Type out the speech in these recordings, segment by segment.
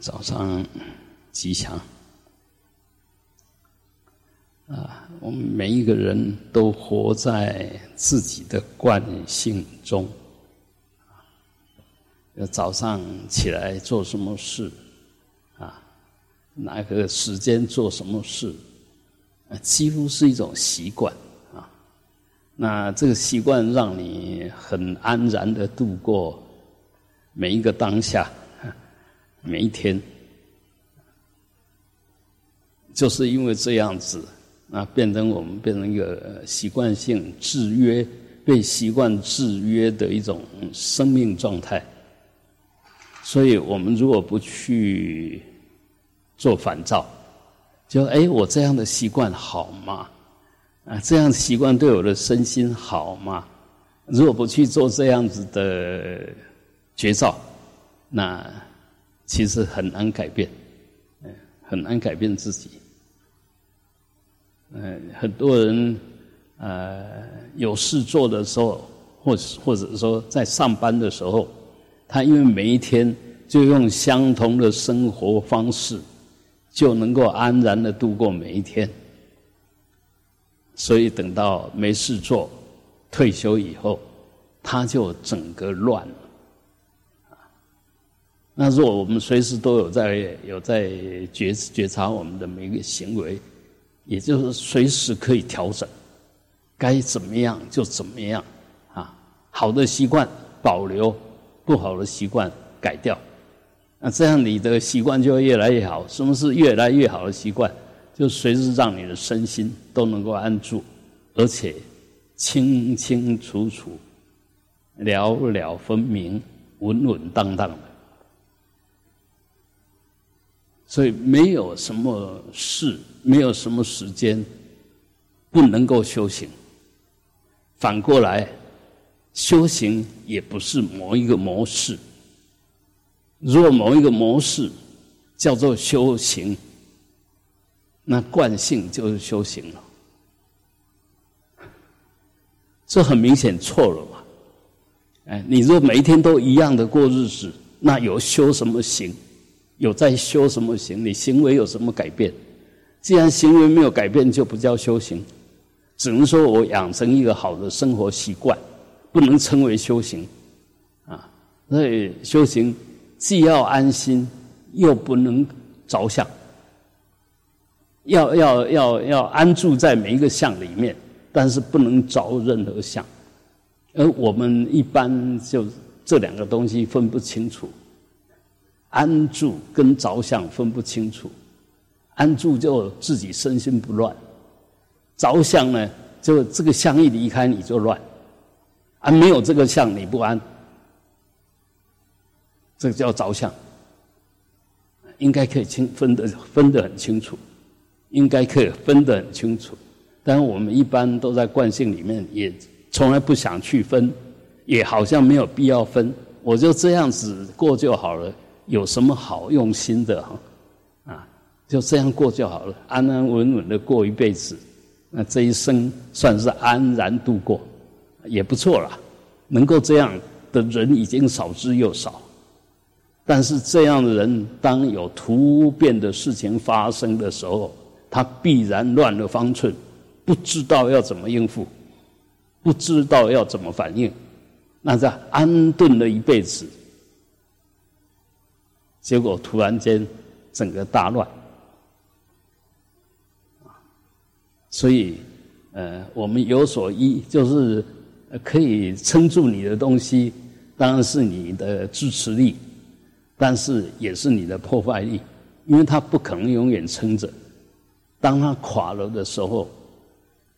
早上吉祥啊！我们每一个人都活在自己的惯性中。要早上起来做什么事啊？哪个时间做什么事？啊，几乎是一种习惯啊。那这个习惯让你很安然的度过每一个当下。每一天，就是因为这样子，啊，变成我们变成一个习惯性制约、被习惯制约的一种生命状态。所以我们如果不去做反照，就哎，我这样的习惯好吗？啊，这样习惯对我的身心好吗？如果不去做这样子的绝照，那。其实很难改变，嗯，很难改变自己。嗯，很多人呃有事做的时候，或或者说在上班的时候，他因为每一天就用相同的生活方式，就能够安然的度过每一天。所以等到没事做，退休以后，他就整个乱了。那如果我们随时都有在有在觉觉察我们的每一个行为，也就是随时可以调整，该怎么样就怎么样啊。好的习惯保留，不好的习惯改掉。那这样你的习惯就会越来越好。什么是越来越好的习惯？就随时让你的身心都能够安住，而且清清楚楚、了了分明、稳稳当当的。所以没有什么事，没有什么时间不能够修行。反过来，修行也不是某一个模式。如果某一个模式叫做修行，那惯性就是修行了。这很明显错了嘛？哎，你如果每一天都一样的过日子，那有修什么行？有在修什么行？你行为有什么改变？既然行为没有改变，就不叫修行，只能说我养成一个好的生活习惯，不能称为修行。啊，所以修行既要安心，又不能着相，要要要要安住在每一个相里面，但是不能着任何相。而我们一般就这两个东西分不清楚。安住跟着相分不清楚，安住就自己身心不乱，着相呢，就这个相一离开你就乱，啊，没有这个相你不安，这个叫着相，应该可以清分的分得很清楚，应该可以分得很清楚，但我们一般都在惯性里面，也从来不想去分，也好像没有必要分，我就这样子过就好了。有什么好用心的哈？啊，就这样过就好了，安安稳稳的过一辈子，那这一生算是安然度过，也不错了。能够这样的人已经少之又少，但是这样的人，当有突变的事情发生的时候，他必然乱了方寸，不知道要怎么应付，不知道要怎么反应，那这安顿了一辈子。结果突然间，整个大乱，所以，呃，我们有所依，就是可以撑住你的东西，当然是你的支持力，但是也是你的破坏力，因为它不可能永远撑着。当它垮了的时候，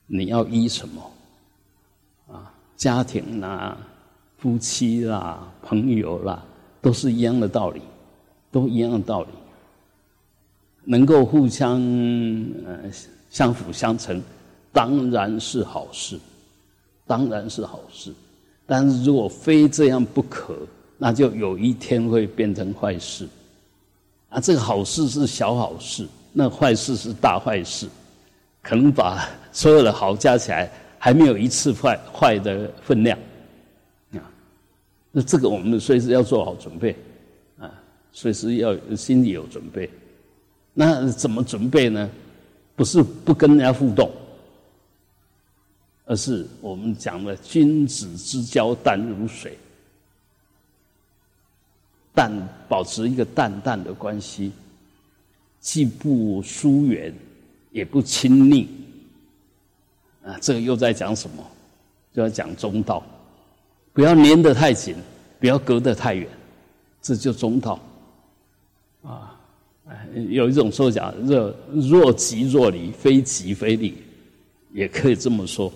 你要依什么？啊，家庭啦、夫妻啦、朋友啦，都是一样的道理。都一样的道理，能够互相呃相辅相成，当然是好事，当然是好事。但是如果非这样不可，那就有一天会变成坏事。啊，这个好事是小好事，那坏事是大坏事，可能把所有的好加起来，还没有一次坏坏的分量。啊，那这个我们随时要做好准备。随时要心里有准备。那怎么准备呢？不是不跟人家互动，而是我们讲的君子之交淡如水，淡保持一个淡淡的关系，既不疏远，也不亲密。啊，这个又在讲什么？就要讲中道，不要粘得太紧，不要隔得太远，这就中道。有一种说法，若若即若离，非即非离，也可以这么说。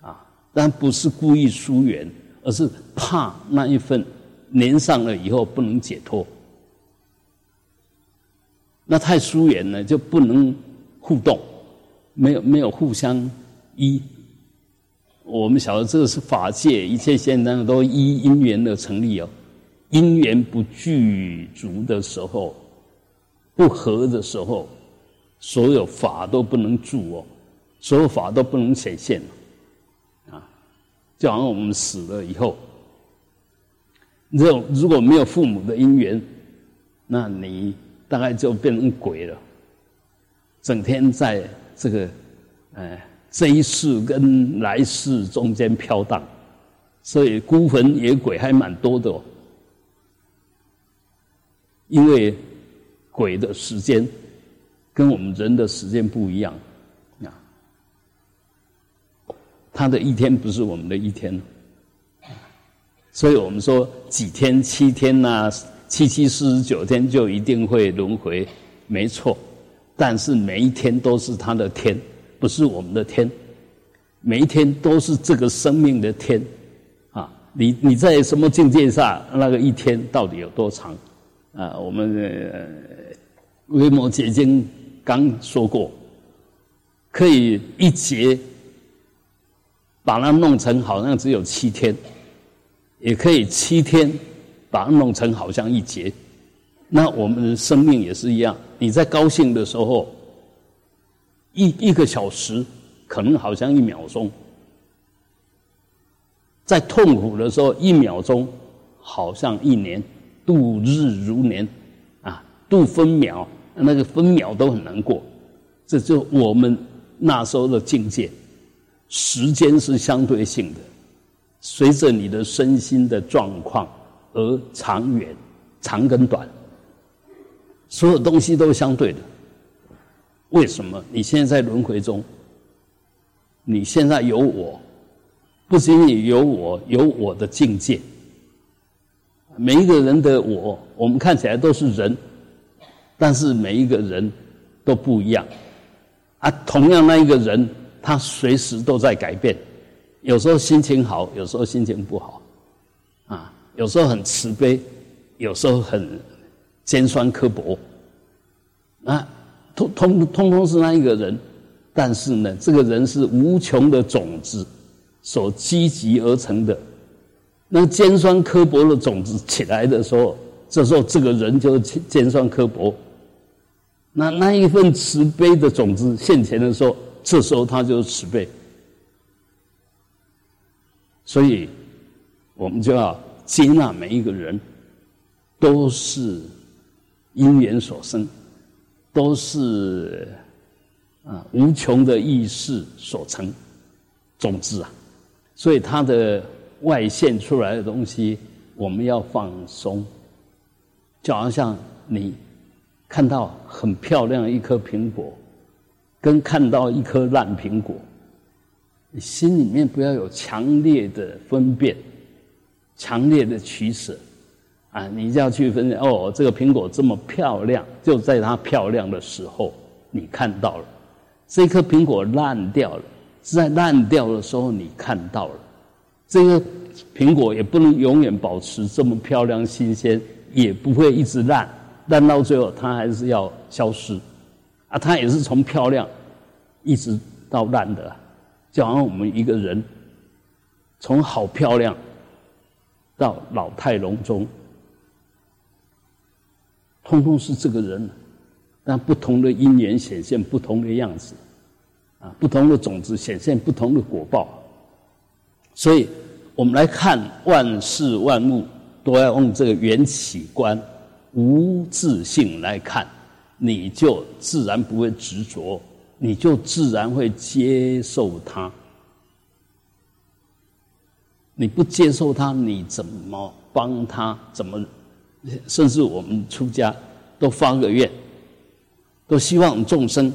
啊，但不是故意疏远，而是怕那一份粘上了以后不能解脱。那太疏远呢，就不能互动，没有没有互相依。我们晓得这个是法界一切现象都依因缘的成立哦，因缘不具足的时候，不合的时候，所有法都不能住哦，所有法都不能显现啊，就好像我们死了以后，这如果没有父母的因缘，那你大概就变成鬼了，整天在这个哎。这一世跟来世中间飘荡，所以孤魂野鬼还蛮多的哦。因为鬼的时间跟我们人的时间不一样啊，他的一天不是我们的一天，所以我们说几天七天呐，七七四十九天就一定会轮回，没错，但是每一天都是他的天。不是我们的天，每一天都是这个生命的天，啊，你你在什么境界下，那个一天到底有多长？啊，我们《微摩诘经》刚说过，可以一节把它弄成好像只有七天，也可以七天把它弄成好像一节。那我们的生命也是一样，你在高兴的时候。一一个小时，可能好像一秒钟；在痛苦的时候，一秒钟好像一年，度日如年，啊，度分秒，那个分秒都很难过。这就我们那时候的境界。时间是相对性的，随着你的身心的状况而长远、长跟短，所有东西都相对的。为什么你现在在轮回中？你现在有我，不仅仅有我，有我的境界。每一个人的我，我们看起来都是人，但是每一个人都不一样。啊，同样那一个人，他随时都在改变。有时候心情好，有时候心情不好。啊，有时候很慈悲，有时候很尖酸刻薄。啊。通通通通是那一个人，但是呢，这个人是无穷的种子所积集而成的。那尖酸刻薄的种子起来的时候，这时候这个人就尖酸刻薄。那那一份慈悲的种子现前的时候，这时候他就是慈悲。所以，我们就要接纳每一个人，都是因缘所生。都是啊无穷的意识所成种子啊，所以他的外现出来的东西，我们要放松。就好像你看到很漂亮一颗苹果，跟看到一颗烂苹果，你心里面不要有强烈的分辨，强烈的取舍。啊，你就要去分辨哦，这个苹果这么漂亮，就在它漂亮的时候，你看到了；这颗苹果烂掉了，是在烂掉的时候你看到了。这个苹果也不能永远保持这么漂亮新鲜，也不会一直烂，烂到最后它还是要消失。啊，它也是从漂亮一直到烂的，就好像我们一个人从好漂亮到老态龙钟。通通是这个人，但不同的因缘显现不同的样子，啊，不同的种子显现不同的果报。所以，我们来看万事万物，都要用这个缘起观无自性来看，你就自然不会执着，你就自然会接受它。你不接受它，你怎么帮他？怎么？甚至我们出家都发个愿，都希望众生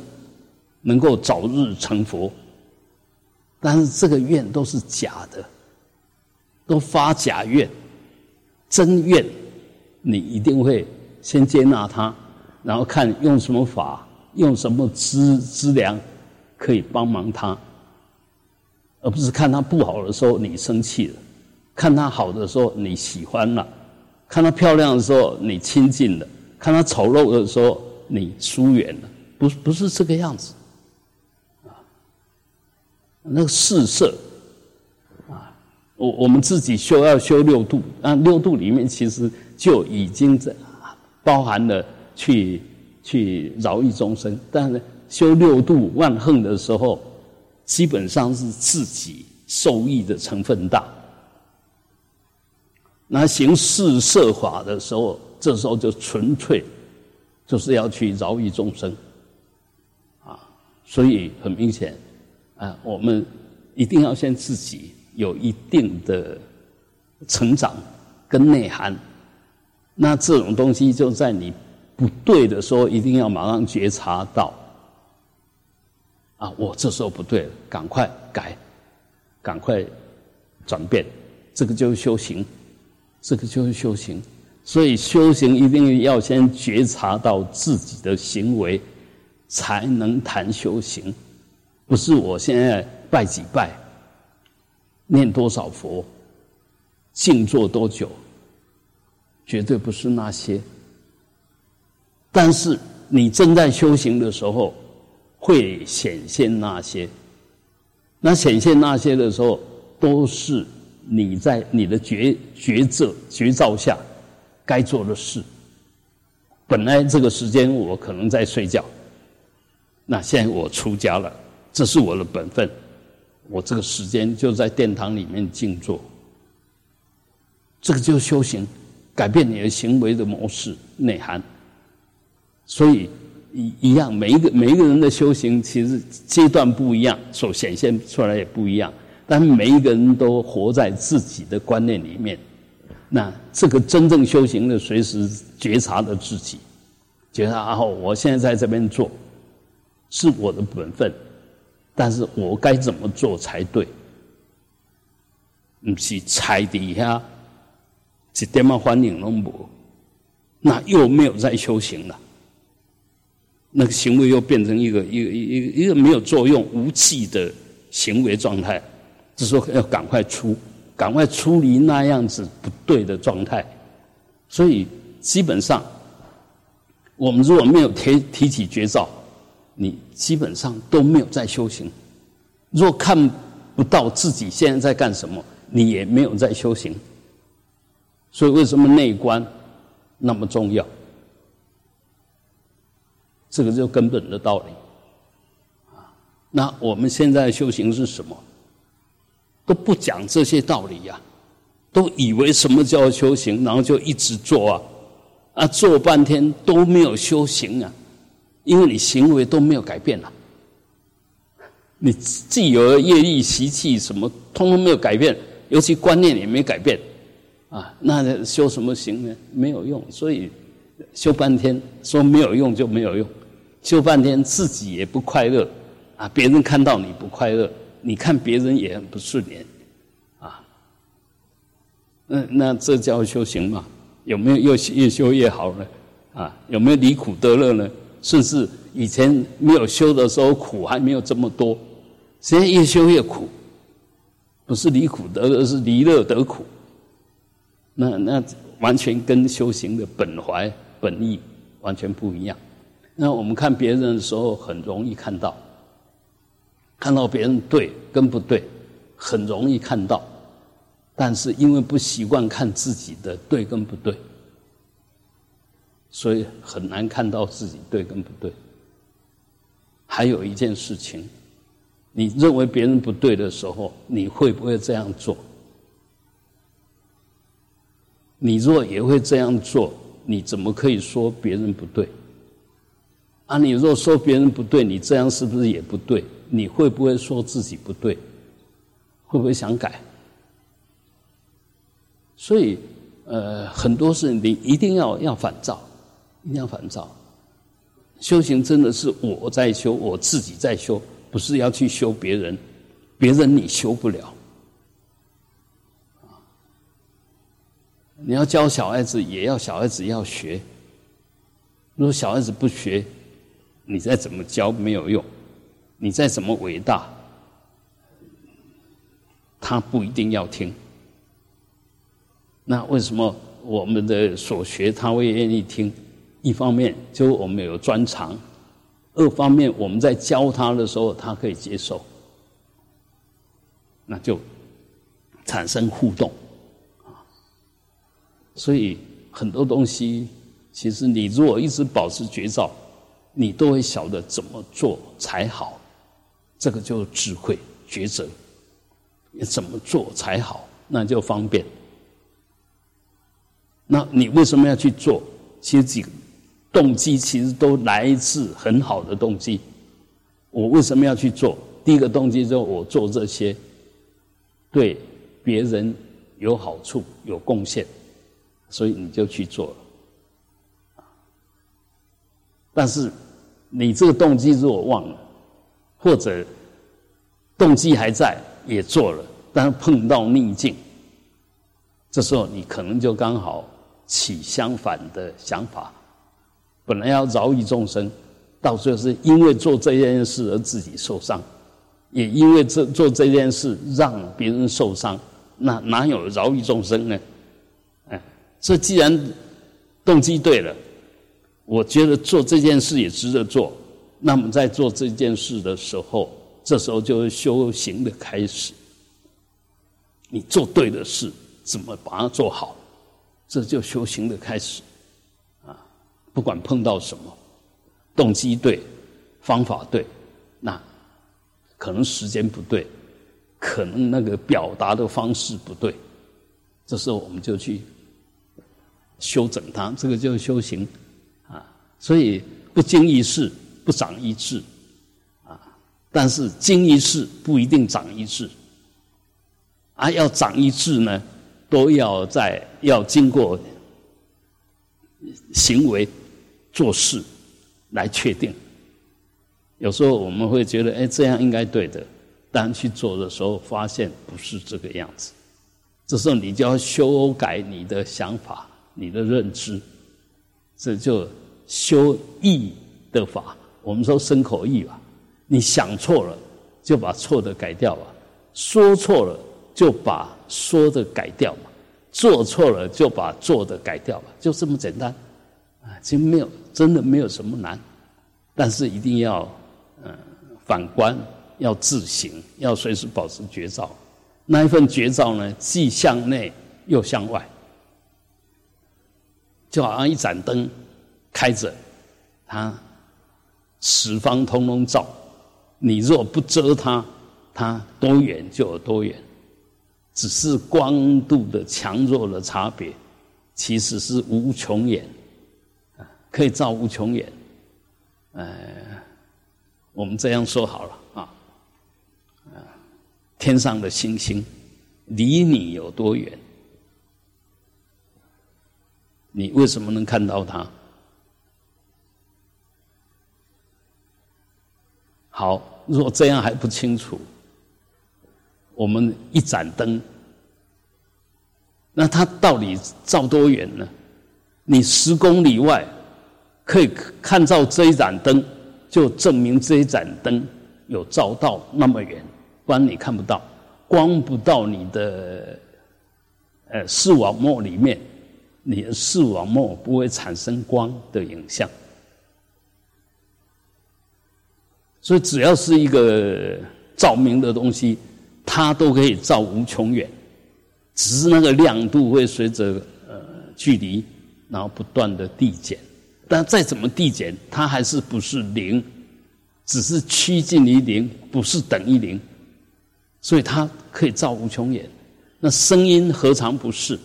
能够早日成佛。但是这个愿都是假的，都发假愿，真愿你一定会先接纳他，然后看用什么法，用什么资资粮可以帮忙他，而不是看他不好的时候你生气了，看他好的时候你喜欢了，看他漂亮的时候你亲近了，看他丑陋的时候你疏远了，不不是这个样子。那个四色，啊，我我们自己修要修六度，啊，六度里面其实就已经在包含了去去饶益众生，但是修六度万恨的时候，基本上是自己受益的成分大。那行四色法的时候，这时候就纯粹就是要去饶益众生，啊，所以很明显。啊，我们一定要先自己有一定的成长跟内涵，那这种东西就在你不对的时候，一定要马上觉察到。啊，我这时候不对了，赶快改，赶快转变，这个就是修行，这个就是修行。所以修行一定要先觉察到自己的行为，才能谈修行。不是我现在拜几拜，念多少佛，静坐多久，绝对不是那些。但是你正在修行的时候，会显现那些。那显现那些的时候，都是你在你的觉觉者觉照下该做的事。本来这个时间我可能在睡觉，那现在我出家了。这是我的本分，我这个时间就在殿堂里面静坐。这个就是修行，改变你的行为的模式内涵。所以一一样，每一个每一个人的修行其实阶段不一样，所显现出来也不一样。但每一个人都活在自己的观念里面。那这个真正修行的，随时觉察的自己，觉察啊，我现在在这边做，是我的本分。但是我该怎么做才对？不是踩底下一点么欢迎拢无，那又没有在修行了。那个行为又变成一个一个一个一个没有作用、无气的行为状态。就说要赶快出，赶快出离那样子不对的状态。所以基本上，我们如果没有提提起绝招。你基本上都没有在修行，若看不到自己现在在干什么，你也没有在修行。所以为什么内观那么重要？这个就根本的道理。啊，那我们现在修行是什么？都不讲这些道理呀，都以为什么叫修行，然后就一直做啊，啊，做半天都没有修行啊。因为你行为都没有改变了，你既有的业力习气什么，通通没有改变，尤其观念也没改变，啊，那修什么行呢？没有用，所以修半天说没有用就没有用，修半天自己也不快乐，啊，别人看到你不快乐，你看别人也很不顺眼，啊，那那这叫修行吗？有没有越越修越好呢？啊，有没有离苦得乐呢？甚至以前没有修的时候，苦还没有这么多，现在越修越苦，不是离苦得乐，是离乐得苦。那那完全跟修行的本怀本意完全不一样。那我们看别人的时候，很容易看到，看到别人对跟不对，很容易看到，但是因为不习惯看自己的对跟不对。所以很难看到自己对跟不对。还有一件事情，你认为别人不对的时候，你会不会这样做？你若也会这样做，你怎么可以说别人不对？啊，你若说别人不对，你这样是不是也不对？你会不会说自己不对？会不会想改？所以，呃，很多事你一定要要反照，一定要反照。修行真的是我在修，我自己在修，不是要去修别人，别人你修不了。你要教小孩子，也要小孩子要学。如果小孩子不学，你再怎么教没有用，你再怎么伟大，他不一定要听。那为什么我们的所学他会愿意听？一方面就我们有专长，二方面我们在教他的时候他可以接受，那就产生互动。啊所以很多东西，其实你如果一直保持绝招，你都会晓得怎么做才好。这个就是智慧抉择，你怎么做才好，那就方便。那你为什么要去做？其实几个动机其实都来自很好的动机。我为什么要去做？第一个动机就是我做这些对别人有好处、有贡献。所以你就去做了，但是你这个动机如果忘了，或者动机还在也做了，但是碰到逆境，这时候你可能就刚好起相反的想法，本来要饶益众生，到最后是因为做这件事而自己受伤，也因为这做这件事让别人受伤，那哪有饶益众生呢？哎这既然动机对了，我觉得做这件事也值得做。那么在做这件事的时候，这时候就是修行的开始。你做对的事，怎么把它做好？这就修行的开始。不管碰到什么，动机对，方法对，那可能时间不对，可能那个表达的方式不对，这时候我们就去。修整它，这个就是修行啊。所以不经一事不长一智啊，但是经一事不一定长一智啊。要长一智呢，都要在要经过行为做事来确定。有时候我们会觉得，哎，这样应该对的，但去做的时候发现不是这个样子。这时候你就要修改你的想法。你的认知，这就修意的法。我们说身口意吧，你想错了，就把错的改掉吧；说错了，就把说的改掉吧；做错了，就把做的改掉吧。就这么简单啊！其实没有，真的没有什么难，但是一定要嗯反观，要自省，要随时保持绝招。那一份绝招呢，既向内又向外。就好像一盏灯开着，它十方通通照。你若不遮它，它多远就有多远，只是光度的强弱的差别，其实是无穷远，可以照无穷远。呃，我们这样说好了啊，天上的星星离你有多远？你为什么能看到它？好，如果这样还不清楚，我们一盏灯，那它到底照多远呢？你十公里外可以看到这一盏灯，就证明这一盏灯有照到那么远，不然你看不到，光不到你的呃视网膜里面。你的视网膜不会产生光的影像，所以只要是一个照明的东西，它都可以照无穷远，只是那个亮度会随着呃距离，然后不断的递减。但再怎么递减，它还是不是零，只是趋近于零，不是等于零，所以它可以照无穷远。那声音何尝不是？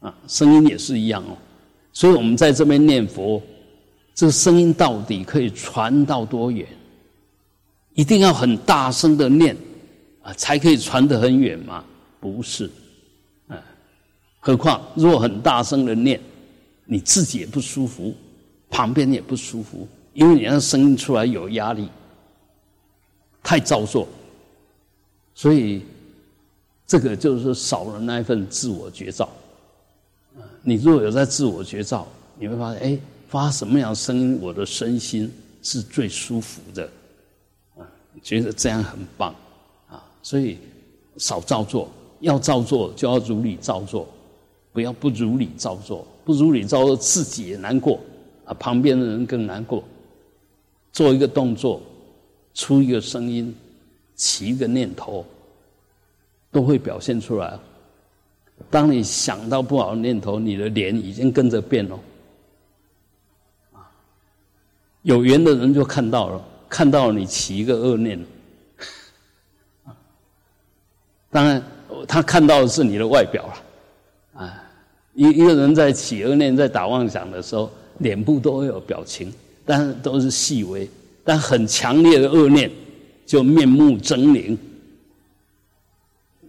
啊，声音也是一样哦。所以我们在这边念佛，这个声音到底可以传到多远？一定要很大声的念啊，才可以传得很远吗？不是，啊，何况若很大声的念，你自己也不舒服，旁边也不舒服，因为你那声音出来有压力，太造作，所以这个就是少了那一份自我觉照。你如果有在自我觉照，你会发现，哎，发什么样的声音，我的身心是最舒服的，啊，觉得这样很棒，啊，所以少造作，要造作就要如理造作，不要不如理照做，不如理照做自己也难过，啊，旁边的人更难过。做一个动作，出一个声音，起一个念头，都会表现出来。当你想到不好的念头，你的脸已经跟着变了。啊，有缘的人就看到了，看到了你起一个恶念。啊，当然他看到的是你的外表了。一一个人在起恶念、在打妄想的时候，脸部都会有表情，但是都是细微，但很强烈的恶念就面目狰狞。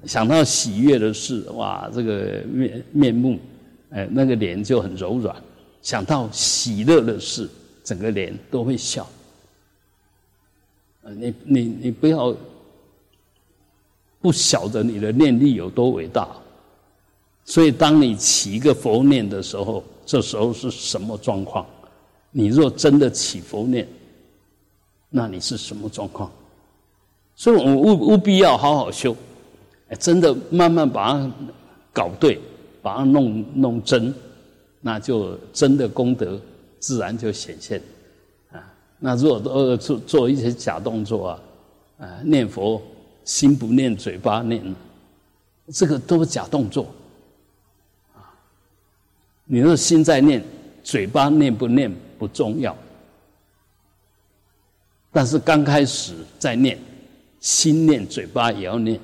想到喜悦的事，哇，这个面面目，哎，那个脸就很柔软；想到喜乐的事，整个脸都会笑。你你你不要不晓得你的念力有多伟大。所以，当你起一个佛念的时候，这时候是什么状况？你若真的起佛念，那你是什么状况？所以我们务务必要好好修。真的慢慢把它搞对，把它弄弄真，那就真的功德自然就显现啊。那如果都做做一些假动作啊，啊念佛心不念嘴巴念，这个都是假动作。你的心在念，嘴巴念不念不重要，但是刚开始在念，心念嘴巴也要念。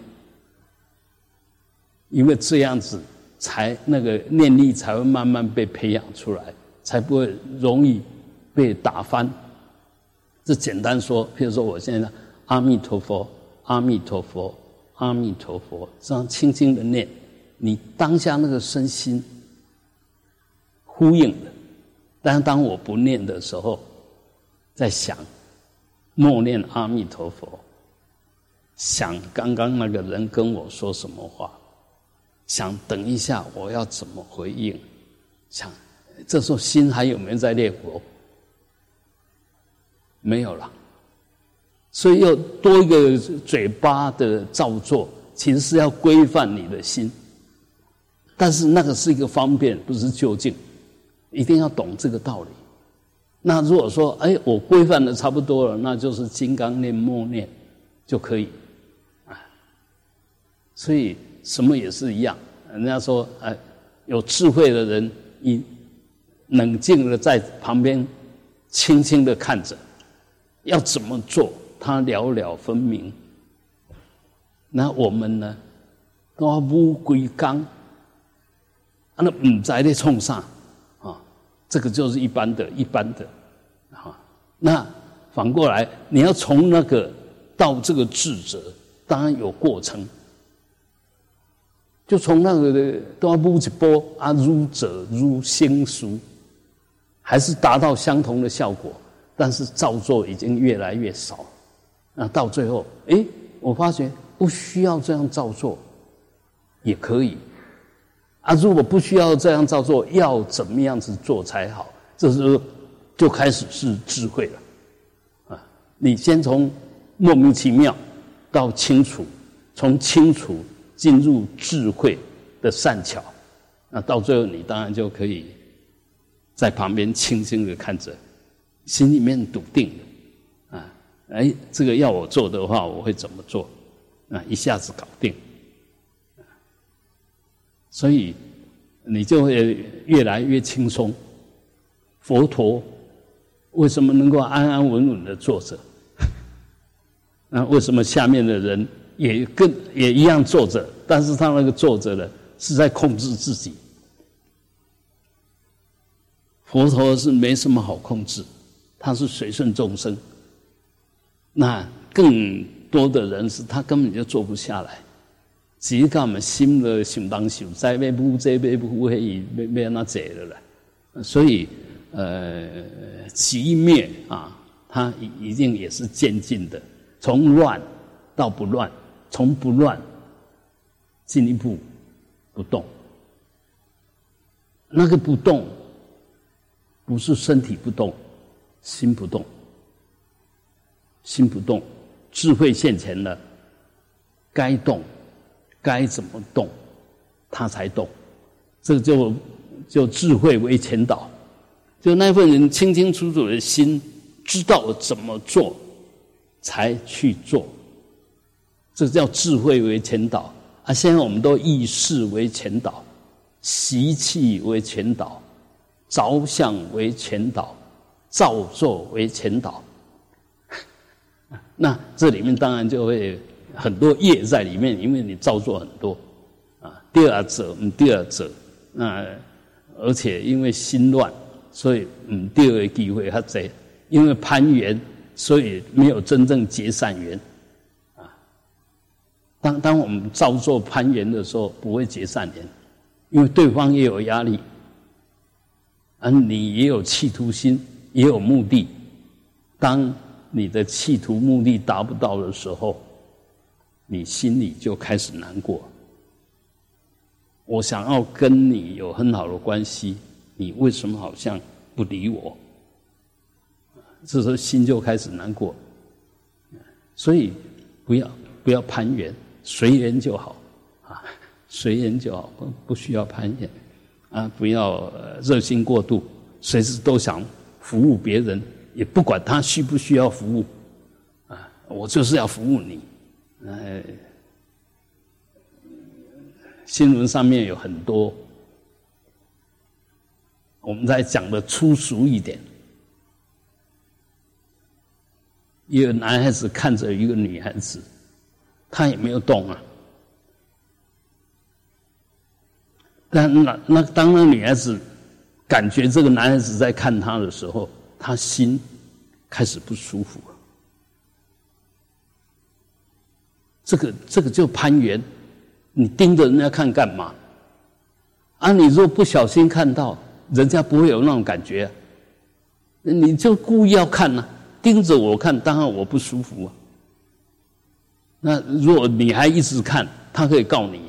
因为这样子，才那个念力才会慢慢被培养出来，才不会容易被打翻。这简单说，譬如说，我现在阿弥陀佛，阿弥陀佛，阿弥陀佛，这样轻轻的念，你当下那个身心呼应的。但当我不念的时候，在想默念阿弥陀佛，想刚刚那个人跟我说什么话。想等一下，我要怎么回应？想这时候心还有没有在念佛？没有了，所以要多一个嘴巴的造作，其实是要规范你的心。但是那个是一个方便，不是究竟，一定要懂这个道理。那如果说，哎，我规范的差不多了，那就是金刚念、默念就可以啊。所以。什么也是一样，人家说，哎，有智慧的人，你冷静的在旁边，轻轻的看着，要怎么做，他了了分明。那我们呢，都要乌龟刚，啊，那唔在的冲上，这个就是一般的一般的，啊，那反过来，你要从那个到这个智者，当然有过程。就从那个的都要补一波啊，如者如心熟，还是达到相同的效果，但是造作已经越来越少。那到最后，哎，我发觉不需要这样造作，也可以。啊，如果不需要这样照做，要怎么样子做才好？这时候就开始是智慧了。啊，你先从莫名其妙到清楚，从清楚。进入智慧的善巧，那到最后你当然就可以在旁边轻轻的看着，心里面笃定啊，哎，这个要我做的话，我会怎么做？啊，一下子搞定，所以你就会越来越轻松。佛陀为什么能够安安稳稳的坐着？那为什么下面的人？也跟也一样坐着，但是他那个坐着呢，是在控制自己，佛陀是没什么好控制，他是随顺众生。那更多的人是他根本就坐不下来，只是我们心的想当想，在被不这被不会被被那解了了。所以，呃，极灭啊，它一定也是渐进的，从乱到不乱，从不乱进一步不动。那个不动。不是身体不动，心不动，心不动，智慧现前了，该动，该怎么动，他才动。这就就智慧为前导，就那份人清清楚楚的心，知道怎么做，才去做。这叫智慧为前导啊！现在我们都意识为前导，习气为前导。着相为前导，造作为前导，那这里面当然就会很多业在里面，因为你造作很多啊。第二者，嗯，第二者，那而且因为心乱，所以嗯，第二个机会他在，因为攀缘，所以没有真正结善缘啊。当当我们造作攀缘的时候，不会结善缘，因为对方也有压力。而你也有企图心，也有目的。当你的企图目的达不到的时候，你心里就开始难过。我想要跟你有很好的关系，你为什么好像不理我？这时候心就开始难过。所以不要不要攀缘，随缘就好啊，随缘就好，不不需要攀缘。啊，不要热心过度，随时都想服务别人，也不管他需不需要服务，啊，我就是要服务你。呃，新闻上面有很多，我们在讲的粗俗一点，一个男孩子看着一个女孩子，他也没有动啊。那那那，当那女孩子感觉这个男孩子在看她的时候，她心开始不舒服了。这个这个就攀缘，你盯着人家看干嘛？啊，你若不小心看到，人家不会有那种感觉，你就故意要看呢，盯着我看，当然我不舒服啊。那如果你还一直看，他可以告你，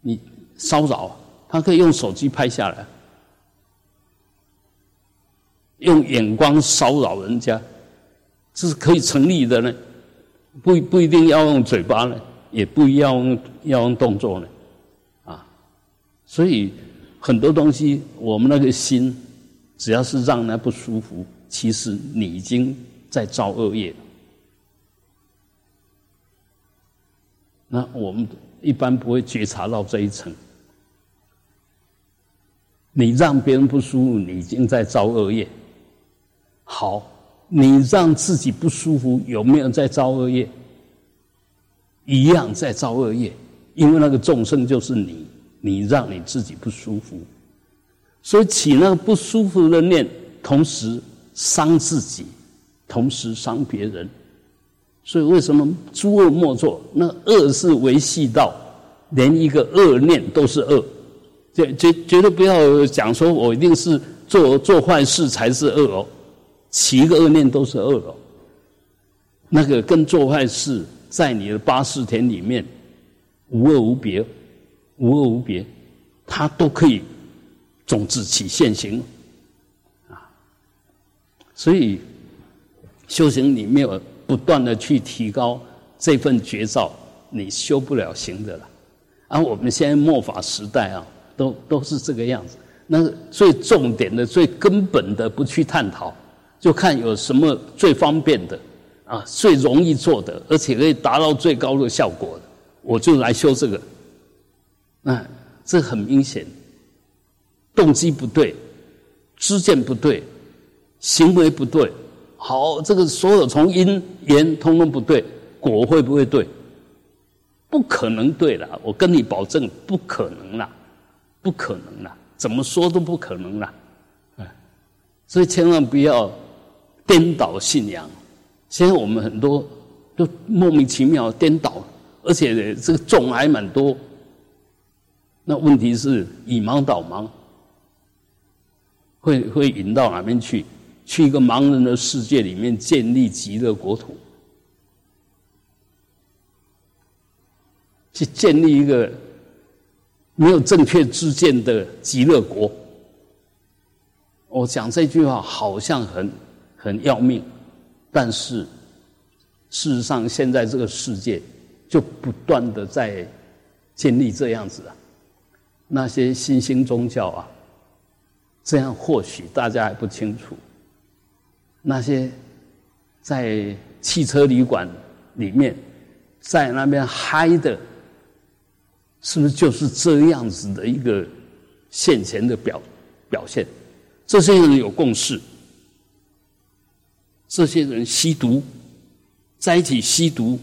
你骚扰。他可以用手机拍下来，用眼光骚扰人家，这是可以成立的呢。不不一定要用嘴巴呢，也不要用要用动作呢，啊，所以很多东西，我们那个心，只要是让人不舒服，其实你已经在造恶业。那我们一般不会觉察到这一层。你让别人不舒服，你已经在造恶业。好，你让自己不舒服，有没有在造恶业？一样在造恶业，因为那个众生就是你，你让你自己不舒服，所以起那个不舒服的念，同时伤自己，同时伤别人。所以为什么诸恶莫作？那恶是维系到连一个恶念都是恶。绝绝绝对不要讲说，我一定是做做坏事才是恶哦，起一个恶念都是恶了。那个跟做坏事在你的八四田里面无恶无别，无恶无别，它都可以种子起现行啊。所以修行你没有不断的去提高这份绝招，你修不了行的了。而我们现在末法时代啊。都都是这个样子，那最重点的、最根本的不去探讨，就看有什么最方便的啊，最容易做的，而且可以达到最高的效果的，我就来修这个。那这很明显，动机不对，知见不对，行为不对，好，这个所有从因言通通不对，果会不会对？不可能对了，我跟你保证，不可能了。不可能了，怎么说都不可能了，所以千万不要颠倒信仰。现在我们很多都莫名其妙颠倒，而且这个种还蛮多。那问题是以盲导盲，会会引到哪边去？去一个盲人的世界里面建立极乐国土，去建立一个没有正确知见的极乐国。我讲这句话好像很很要命，但是事实上现在这个世界就不断的在建立这样子啊。那些新兴宗教啊，这样或许大家还不清楚。那些在汽车旅馆里面，在那边嗨的，是不是就是这样子的一个现前的表表现？这些人有共识，这些人吸毒，在一起吸毒，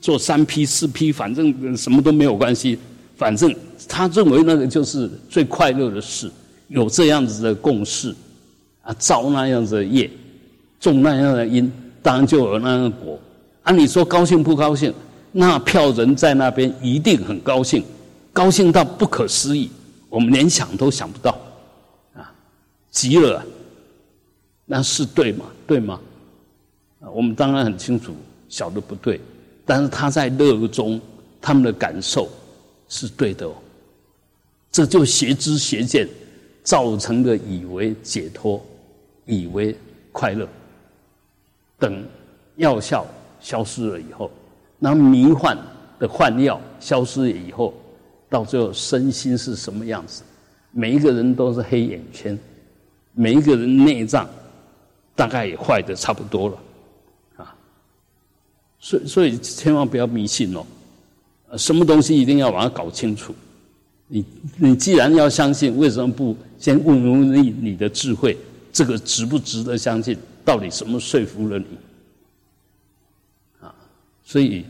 做三批四批反正什么都没有关系，反正。他认为那个就是最快乐的事，有这样子的共识，啊，造那样子的业，种那样的因，当然就有那样的果。啊，你说高兴不高兴？那票人在那边一定很高兴，高兴到不可思议，我们连想都想不到，啊，极了，那是对吗？对吗？我们当然很清楚，晓得不对，但是他在乐中，他们的感受是对的哦。这就邪知邪见造成的，以为解脱，以为快乐，等药效消失了以后，那迷幻的幻药消失了以后，到最后身心是什么样子？每一个人都是黑眼圈，每一个人内脏大概也坏的差不多了，啊，所以所以千万不要迷信哦，什么东西一定要把它搞清楚。你你既然要相信，为什么不先问问你你的智慧？这个值不值得相信？到底什么说服了你？啊，所以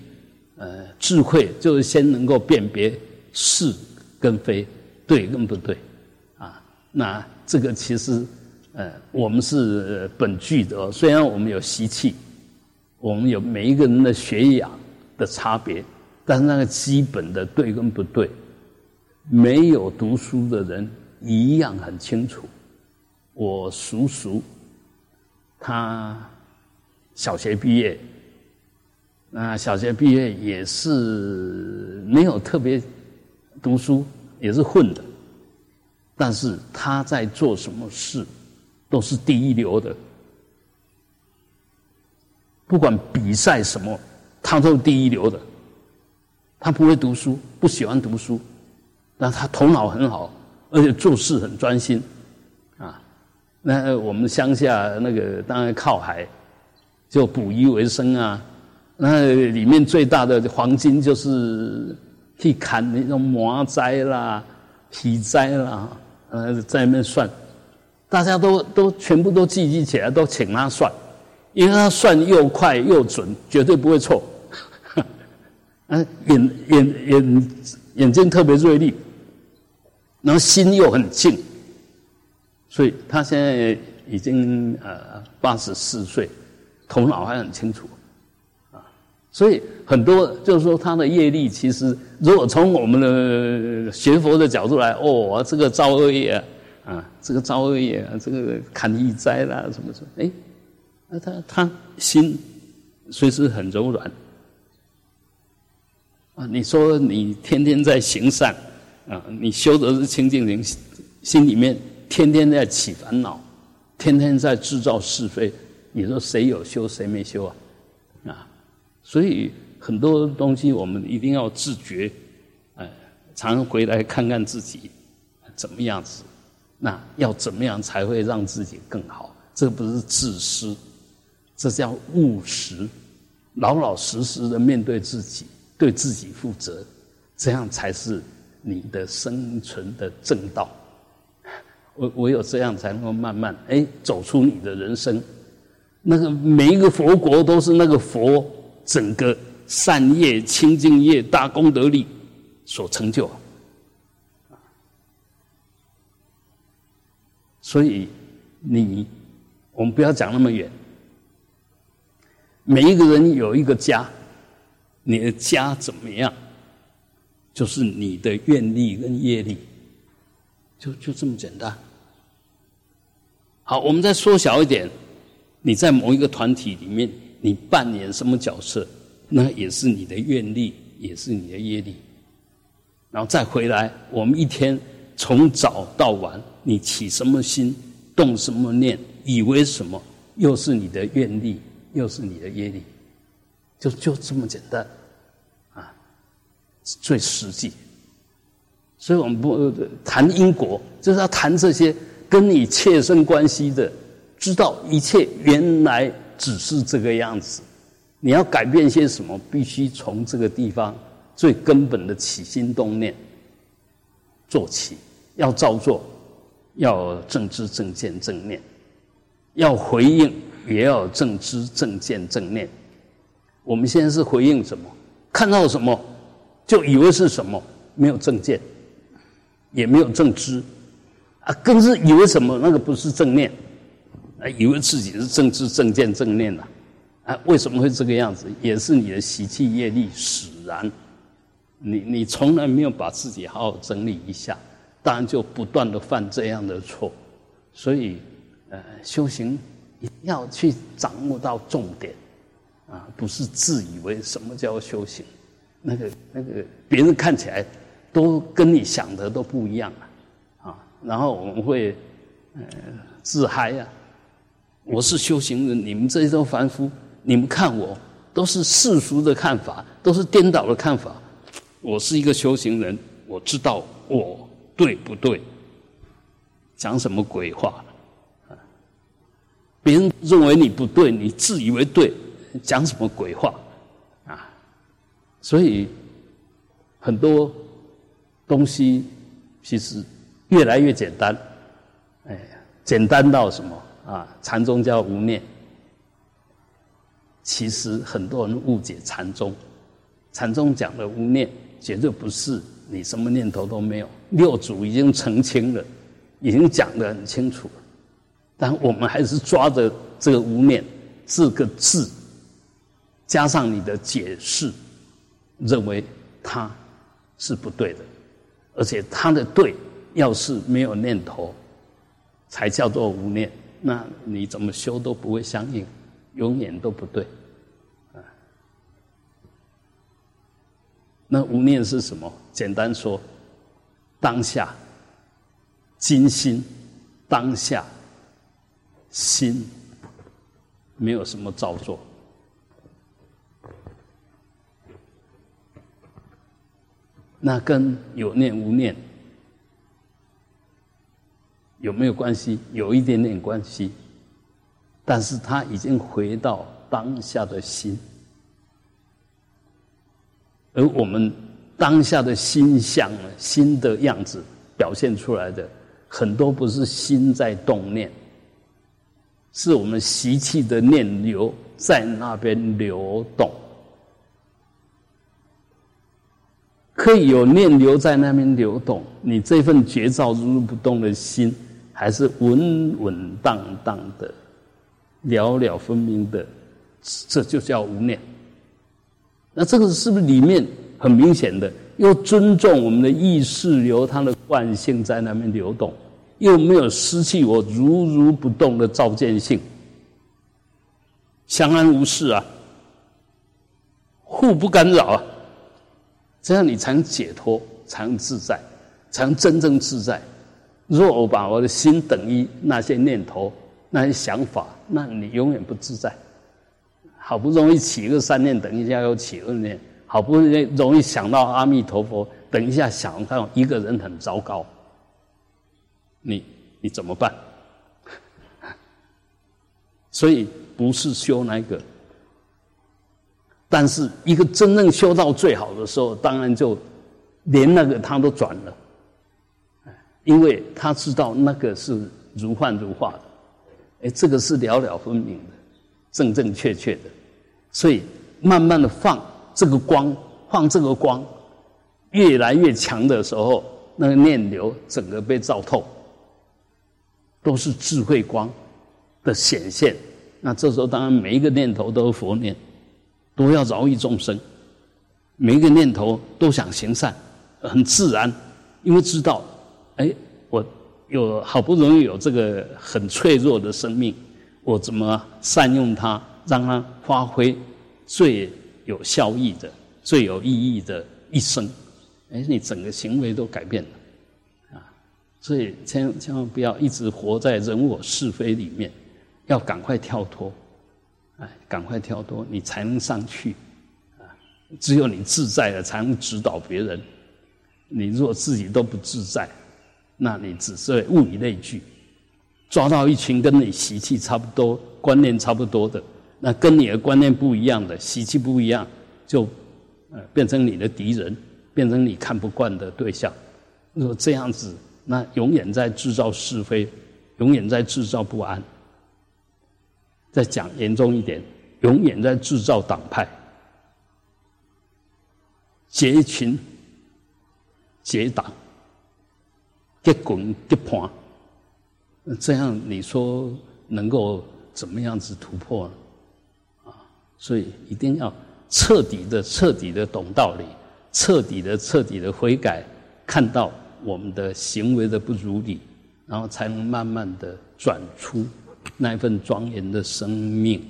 呃，智慧就是先能够辨别是跟非，对跟不对啊。那这个其实呃，我们是本具的，虽然我们有习气，我们有每一个人的学养的差别，但是那个基本的对跟不对。没有读书的人一样很清楚。我叔叔，他小学毕业，那小学毕业也是没有特别读书，也是混的。但是他在做什么事都是第一流的，不管比赛什么，他都是第一流的。他不会读书，不喜欢读书。那他头脑很好，而且做事很专心，啊，那我们乡下那个当然靠海，就捕鱼为生啊。那里面最大的黄金就是去砍那种麻摘啦、皮摘啦，呃，在那算，大家都都全部都聚集起来，都请他算，因为他算又快又准，绝对不会错。嗯，眼眼眼眼睛特别锐利。然后心又很静，所以他现在已经呃八十四岁，头脑还很清楚，啊，所以很多就是说他的业力，其实如果从我们的学佛的角度来，哦，这个造恶业，啊这个造恶业啊，这个砍义灾啦，什么什么，哎，那他他心随时很柔软，啊，你说你天天在行善。啊，你修的是清净灵，心里面天天在起烦恼，天天在制造是非。你说谁有修，谁没修啊？啊，所以很多东西我们一定要自觉，哎，常回来看看自己怎么样子。那要怎么样才会让自己更好？这不是自私，这叫务实，老老实实的面对自己，对自己负责，这样才是。你的生存的正道，我唯有这样才能够慢慢哎走出你的人生。那个每一个佛国都是那个佛整个善业、清净业、大功德力所成就。所以你，我们不要讲那么远。每一个人有一个家，你的家怎么样，就是你的愿力跟业力，就就这么简单。好，我们再缩小一点，你在某一个团体里面，你扮演什么角色，那也是你的愿力，也是你的业力。然后再回来，我们一天从早到晚，你起什么心，动什么念，以为什么，又是你的愿力。又是你的业力，就就这么简单，啊，最实际。所以我们不谈因果，就是要谈这些跟你切身关系的，知道一切原来只是这个样子。你要改变些什么，必须从这个地方最根本的起心动念做起，要照做，要正知正见正念，要回应。也要正知正见正念。我们现在是回应什么？看到什么就以为是什么，没有正见，也没有正知，啊，更是以为什么那个不是正念，啊，以为自己是正知正见正念了，啊，为什么会这个样子？也是你的习气业力使然。你你从来没有把自己好好整理一下，当然就不断的犯这样的错。所以，呃，修行一定。要去掌握到重点，啊，不是自以为什么叫修行，那个那个别人看起来都跟你想的都不一样啊，啊，然后我们会呃自嗨呀，我是修行人，你们这些都凡夫，你们看我都是世俗的看法，都是颠倒的看法，我是一个修行人，我知道我对不对，讲什么鬼话。别人认为你不对，你自以为对，讲什么鬼话啊？所以很多东西其实越来越简单，哎，简单到什么啊？禅宗叫无念，其实很多人误解禅宗。禅宗讲的无念，绝对不是你什么念头都没有。六祖已经澄清了，已经讲得很清楚了。但我们还是抓着这个“无念”这个字，加上你的解释，认为它是不对的，而且它的对，要是没有念头，才叫做无念。那你怎么修都不会相应，永远都不对。那无念是什么？简单说，当下，金心，当下。心没有什么造作，那跟有念无念有没有关系？有一点点关系，但是他已经回到当下的心，而我们当下的心相、心的样子表现出来的很多不是心在动念。是我们习气的念流在那边流动，可以有念流在那边流动，你这份绝照如如不动的心，还是稳稳当当的、了了分明的，这就叫无念。那这个是不是里面很明显的，又尊重我们的意识流，它的惯性在那边流动？又没有失去我如如不动的照见性，相安无事啊，互不干扰啊，这样你才能解脱，才能自在，才能真正自在。若我把我的心等于那些念头、那些想法，那你永远不自在。好不容易起一个三念，等一下又起二念，好不容易容易想到阿弥陀佛，等一下想到一个人很糟糕。你你怎么办？所以不是修那个，但是一个真正修到最好的时候，当然就连那个他都转了，因为他知道那个是如幻如化的，哎，这个是了了分明的，正正确确的，所以慢慢的放这个光，放这个光，越来越强的时候，那个念流整个被照透。都是智慧光的显现。那这时候，当然每一个念头都是佛念，都要饶益众生。每一个念头都想行善，很自然，因为知道，哎，我有好不容易有这个很脆弱的生命，我怎么善用它，让它发挥最有效益的、最有意义的一生？哎，你整个行为都改变了，啊！所以千千万不要一直活在人我是非里面，要赶快跳脱，哎，赶快跳脱，你才能上去啊。只有你自在了，才能指导别人。你如果自己都不自在，那你只是物以类聚，抓到一群跟你习气差不多、观念差不多的，那跟你的观念不一样的、习气不一样，就呃变成你的敌人，变成你看不惯的对象。如果这样子，那永远在制造是非，永远在制造不安。再讲严重一点，永远在制造党派。结群、结党、结滚、结盘，这样你说能够怎么样子突破呢？啊，所以一定要彻底的、彻底的懂道理，彻底的、彻底的悔改，看到我们的行为的不如理，然后才能慢慢的转出那一份庄严的生命。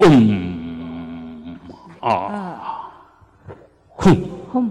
嗯，啊。轰！轰！